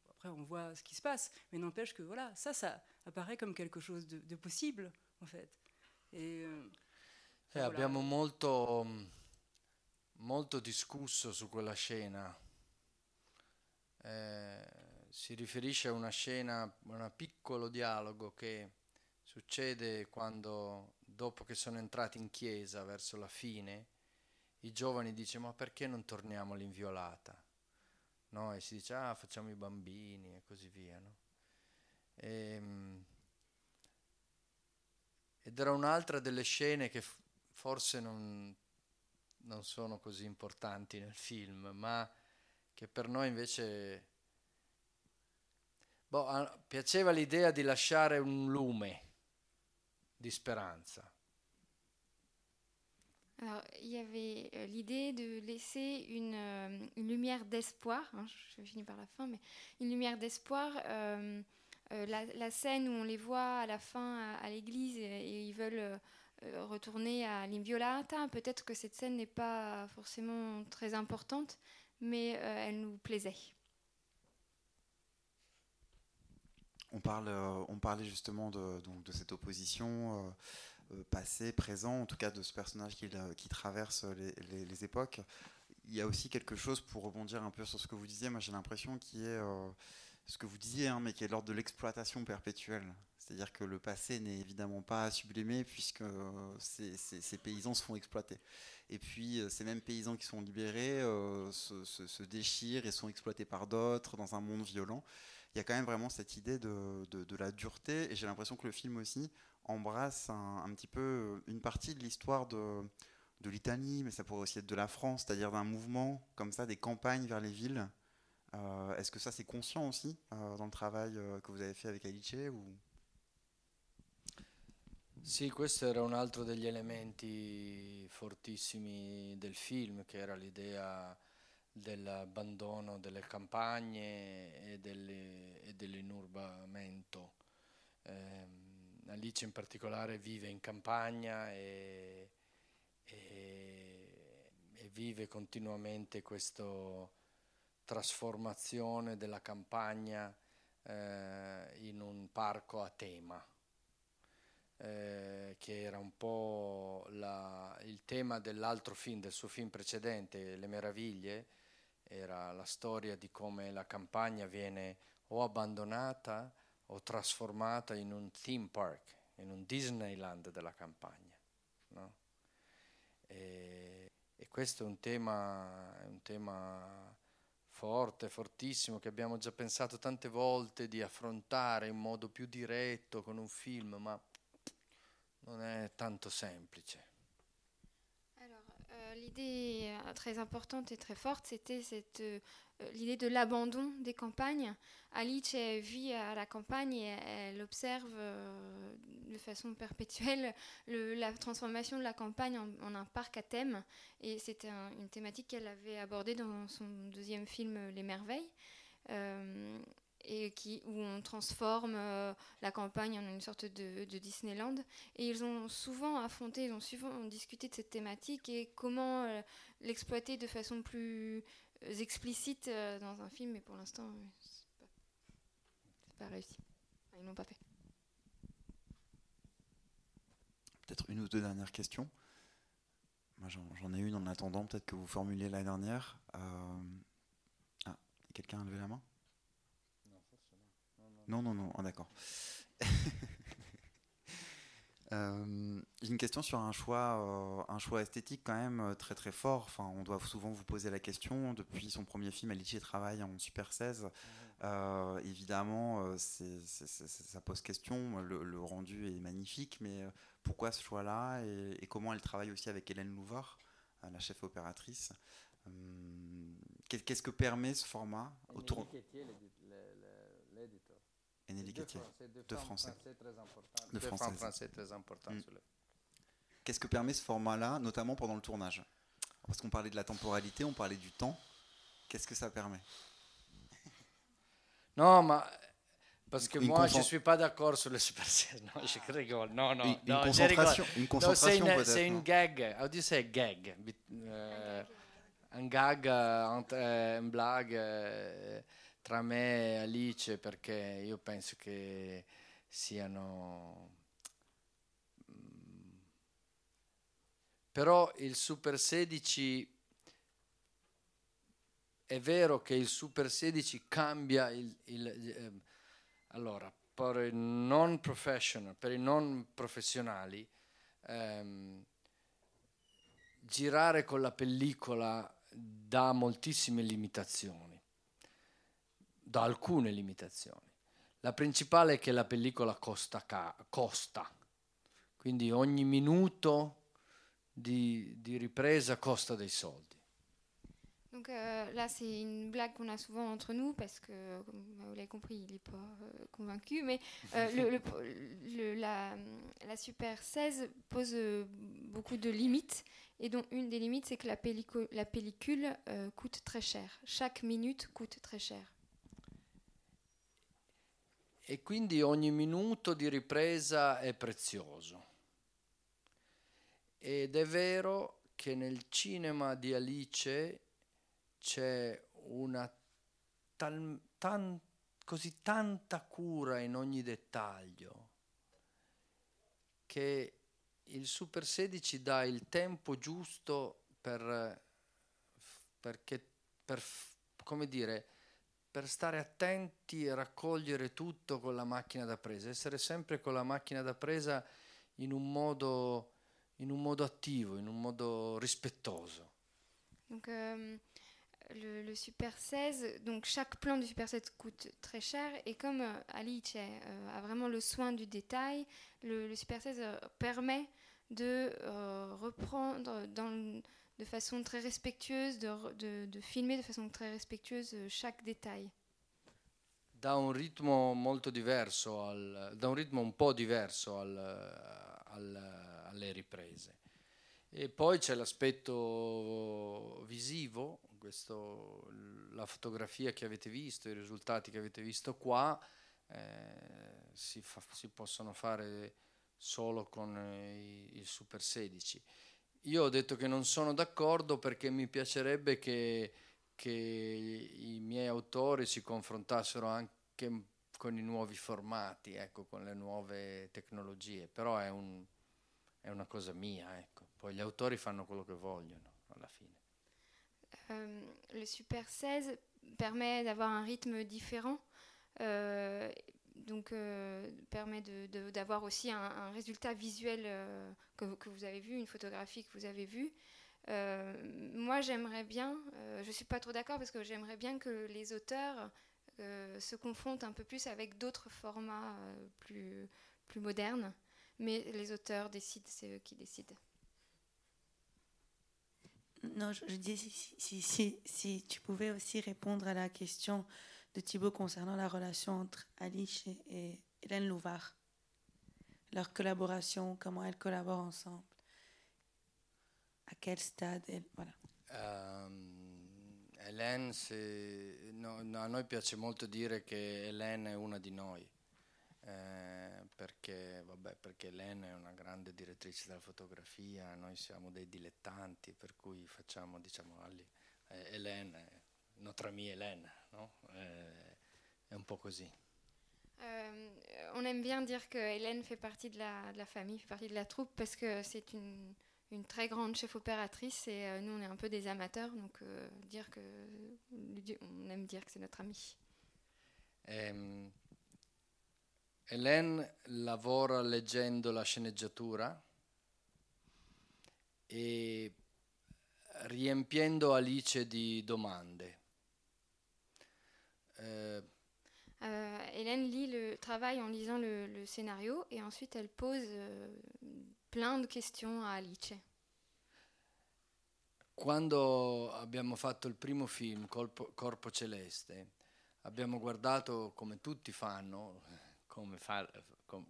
après, on voit ce qui se passe. Mais n'empêche que voilà, ça, ça apparaît comme quelque chose de, de possible, en fait. Et, euh, eh, voilà. Abbiamo molto, molto discusso su quella scena. Eh, si riferisce a una scena, a un piccolo dialogo che succede quando, dopo che sono entrati in chiesa verso la fine, i giovani dicono ma perché non torniamo all'inviolata? No? E si dice ah facciamo i bambini e così via. No? E, ehm, ed era un'altra delle scene che forse non, non sono così importanti nel film, ma che per noi invece boh, piaceva l'idea di lasciare un lume di il y avait euh, l'idée de laisser une, euh, lumière d'espoir, hein, je finis par la fin, mais une lumière d'espoir. Euh, la, la, scène où on les voit à la fin à, l'église et, ils veulent retourner à l'Inviolata, peut-être que cette scène n'est pas forcément très importante, mais elle nous plaisait. On, parle, on parlait justement de, donc, de cette opposition euh, passé, présent, en tout cas de ce personnage qui, traverse les, époques. Il y a aussi quelque chose, pour rebondir un peu sur ce que vous disiez, moi j'ai l'impression qui est euh, ce que vous disiez, hein, mais qui est l'ordre de l'exploitation perpétuelle. C'est-à-dire que le passé n'est évidemment pas sublimé puisque euh, ces, paysans se font exploiter. Et puis ces mêmes paysans qui sont libérés se, déchirent et sont exploités par d'autres dans un monde violent. Il y a quand même vraiment cette idée de, la dureté et j'ai l'impression que le film aussi embrasse un, petit peu une partie de l'histoire de l'Italie, mais ça pourrait aussi être de la France, c'est-à-dire d'un mouvement comme ça, des campagnes vers les villes. Euh, est-ce que ça c'est conscient aussi euh, dans le travail euh, que vous avez fait avec Alice ou... Sì, questo era un altro degli elementi fortissimi del film, che era l'idea dell'abbandono delle campagne e, delle, e dell'inurbamento. Eh, Alice in particolare vive in campagna e, e, e vive continuamente questa trasformazione della campagna eh, in un parco a tema. Eh, che era un po' la, il tema dell'altro film, del suo film precedente, Le Meraviglie, era la storia di come la campagna viene o abbandonata o trasformata in un theme park, in un Disneyland della campagna. No? E, e, questo è un, tema, è un tema forte, fortissimo, che abbiamo già pensato tante volte di affrontare in modo più diretto con un film, ma non è tanto semplice. Euh, l'idée euh, très importante et très forte, c'était euh, l'idée de l'abandon des campagnes. Alice vit à la campagne et elle observe de façon perpétuelle la transformation de la campagne en, un parc à thème. Et c'était une thématique qu'elle avait abordée dans son deuxième film Les Merveilles et qui, où on transforme euh, la campagne en une sorte de, Disneyland. Et ils ont souvent affronté, ils ont souvent discuté de cette thématique et comment euh, l'exploiter de façon plus euh, explicite dans un film. Mais pour l'instant, c'est pas, pas réussi. Ils n'ont pas fait. Peut-être une ou deux dernières questions. Moi, j'en ai une en attendant, peut-être que vous formuliez la dernière Quelqu'un a levé la main? Non, non, non, ah, d'accord. [laughs] Euh, j'ai une question sur un choix, euh, un choix esthétique quand même euh, très très fort. Enfin, on doit souvent vous poser la question. Depuis son premier film, Alice travaille en Super 16. évidemment, ça pose question. Le, rendu est magnifique, mais pourquoi ce choix-là et, comment elle travaille aussi avec Hélène Louvard, la chef opératrice? Qu'est-ce que permet ce format? Autour deux Français. Deux Français très importants. Mm. Qu'est-ce que permet ce format-là, notamment pendant le tournage? Parce qu'on parlait de la temporalité, on parlait du temps. Qu'est-ce que ça permet? [laughs] Non, mais parce que moi, je ne suis pas d'accord sur le Super Non, je rigole. Non, non, une, concentration, une concentration C'est une, gag. Do you say gag? Uh, un gag, uh, un blague. Tra me e Alice perché io penso che siano... Mm, però il Super 16 è vero che il Super 16 cambia il... il eh, allora, per i non professional, per i non professionali, ehm, girare con la pellicola dà moltissime limitazioni da alcune limitazioni. La principale è che la pellicola costa, costa. quindi ogni minuto di, di ripresa costa dei soldi. Donc euh, là, c'est une blague qu'on a souvent entre nous parce que, comme vous l'avez compris, il n'est pas euh, convaincu. Mais euh, [laughs] le, le, le, la, la, Super 16 pose euh, beaucoup de limites. Et dont une des limites, c'est que la, pellicule, la pellicule euh, coûte très cher. Chaque minute coûte très cher. E quindi ogni minuto di ripresa è prezioso. Ed è vero che nel cinema di Alice c'è una tal, tan, così tanta cura in ogni dettaglio che il Super 16 dà il tempo giusto per, perché, per come dire, per stare attenti e raccogliere tutto con la macchina da presa, essere sempre con la macchina da presa in un modo, in un modo attivo, in un modo rispettoso. Donc, euh, le, le, Super 16, donc chaque plan du Super 16 coûte très cher et comme euh, Alice euh, a vraiment le soin du détail, le, le Super 16 euh, permet de euh, reprendre dans de façon très respectueuse, de, de, de, filmer de façon très respectueuse euh, chaque détail. Da un ritmo molto diverso, al, da un ritmo un po' diverso al, al, alle riprese. E poi c'è l'aspetto visivo, questo, la fotografia che avete visto, i risultati che avete visto qua, eh, si, fa, si, possono fare solo con eh, il Super 16. Io ho detto che non sono d'accordo perché mi piacerebbe che, che i miei autori si confrontassero anche con i nuovi formati, ecco, con le nuove tecnologie, però è, un, è una cosa mia, ecco. poi gli autori fanno quello che vogliono alla fine. Um, le Super 16 permet d'avoir un rythme différent. Euh, donc euh, permet d'avoir aussi un, résultat visuel euh, que, que, vous avez vu, une photographie que vous avez vue. Euh, moi, j'aimerais bien, euh, je ne suis pas trop d'accord parce que j'aimerais bien que les auteurs se confrontent un peu plus avec d'autres formats plus, plus modernes, mais les auteurs décident, c'est eux qui décident. Non, je, je dis si, si, si, si, tu pouvais aussi répondre à la question de Thibault concernant la relation entre Alice et Hélène Louvard. Leur collaboration, comment elles collaborent ensemble. À quel stade elle, voilà. Um, Hélène, no, no, a noi piace molto dire che Hélène è una di noi. Eh, perché, vabbè, perché Hélène è una grande direttrice della fotografia, noi siamo dei dilettanti, per cui facciamo, diciamo, eh, Hélène notre amie Hélène, non euh, un peu così. Euh, on aime bien dire que Hélène fait partie de la, de la, famille, fait partie de la troupe, parce que c'est une, une très grande chef opératrice et euh, nous on est un peu des amateurs, donc euh, dire que on aime dire que c'est notre ami. Ehm, Hélène lavora leggendo la sceneggiatura e riempiendo Alice di domande. Euh, Hélène lit le travail en lisant le, le scénario et ensuite elle pose euh, plein de questions a Alice. Quando abbiamo fatto il primo film, Corpo, Corpo Celeste, abbiamo guardato come tutti fanno, come, fa,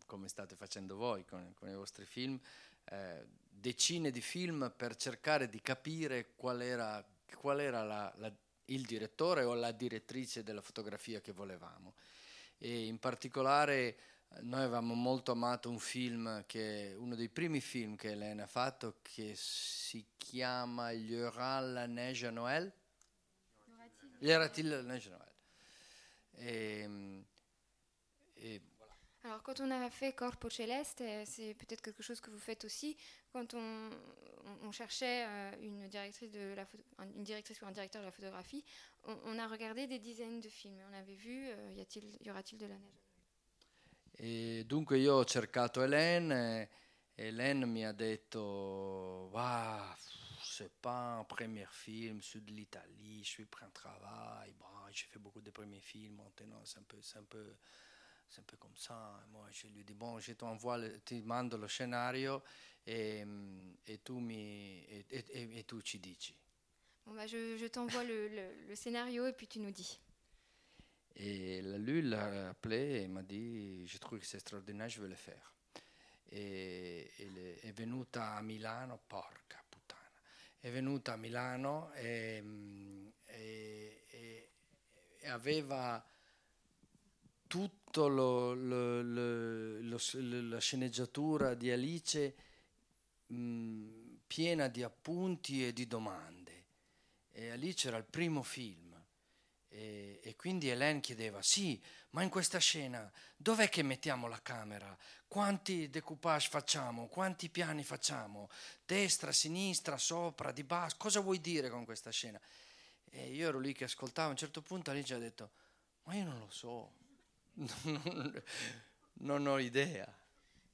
come state facendo voi con, con i vostri film, eh, decine di film per cercare di capire qual era, qual era la, la, il direttore o la direttrice della fotografia che volevamo. E in particolare noi avevamo molto amato un film che uno dei primi film che Elena ha fatto che si chiama Gli aura la neige à Noël Gli aura-t-il la neige à Noël et, et voilà. Alors quand on a fait Corpo Celeste, c'est peut-être quelque chose que vous faites aussi, quand on, cherchait euh, une directrice, de ou un directeur de la photographie, on, a regardé des dizaines de films. Et on avait vu euh, y, a-t-il, y aura-t-il de la neige E dunque io ho cercato Hélène e Hélène mi ha detto bah, c'est pas un premier film de l'Italie, je suis pris un travail, bah, j'ai fait beaucoup de premiers films, maintenant c'est un peu, c'est un peu, c'est un peu comme ça. Moi je lui dis bon, je t'envoie, le, ti mando lo scenario e, e tu mi e, e, e tu ci dici. Bon bah je, je t'envoie le, le, le scénario et puis tu nous dis. Et lui l'a appelé et m'a dit Je trouve que c'est extraordinaire, je veux le faire. E, e è venuta a Milano, porca puttana, è venuta a Milano e, e, e aveva tutta la sceneggiatura di Alice mh, piena di appunti e di domande. E Alice era il primo film e, e, quindi Hélène chiedeva, sì, ma in questa scena dov'è che mettiamo la camera? Quanti decoupage facciamo? Quanti piani facciamo? Destra, sinistra, sopra, di basso? Cosa vuoi dire con questa scena? E io ero lì che ascoltavo, a un certo punto Alice ha detto, ma io non lo so, [laughs] non, non ho idea.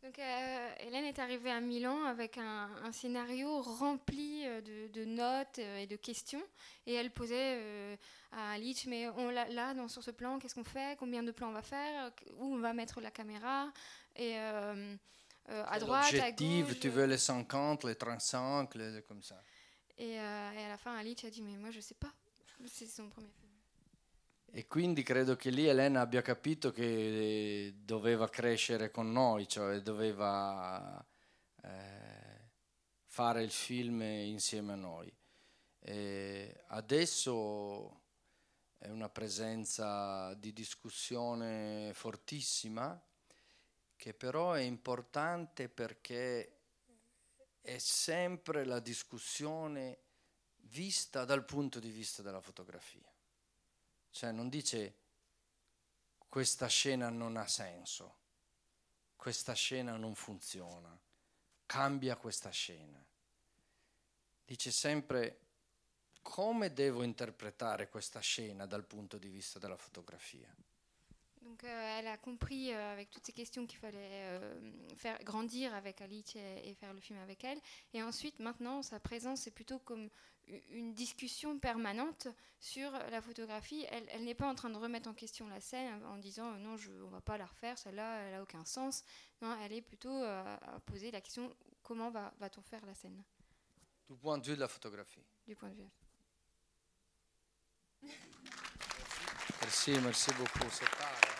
Donc euh, Hélène est arrivée à Milan avec un, un scénario rempli euh, de, de, notes euh, et de questions. Et elle posait euh, à Alice mais on là, là dans, sur ce plan qu'est-ce qu'on fait? Combien de plans on va faire? Où on va mettre la caméra? Et euh, à droite à gauche tu veux les 50 les 35 les, comme ça? Et, et, à la fin Alice a dit mais moi je sais pas. C'est son premier film E quindi credo che lì Elena abbia capito che doveva crescere con noi, cioè doveva eh, fare il film insieme a noi. E adesso è una presenza di discussione fortissima, che però è importante perché è sempre la discussione vista dal punto di vista della fotografia. Cioè non dice questa scena non ha senso, questa scena non funziona, cambia questa scena. Dice sempre come devo interpretare questa scena dal punto di vista della fotografia. Donc euh, elle a compris euh, avec toutes ces questions qu'il fallait euh, faire grandir avec Alice et, et, faire le film avec elle. Et ensuite, maintenant, sa présence est plutôt comme une discussion permanente sur la photographie. Elle, elle n'est pas en train de remettre en question la scène en disant non, je, on va pas la refaire, celle-là, elle n'a aucun sens. Non, elle est plutôt à poser la question comment va, va-t-on faire la scène? Du point de vue de la photographie. Du point de vue. Merci, merci beaucoup. C'est tard.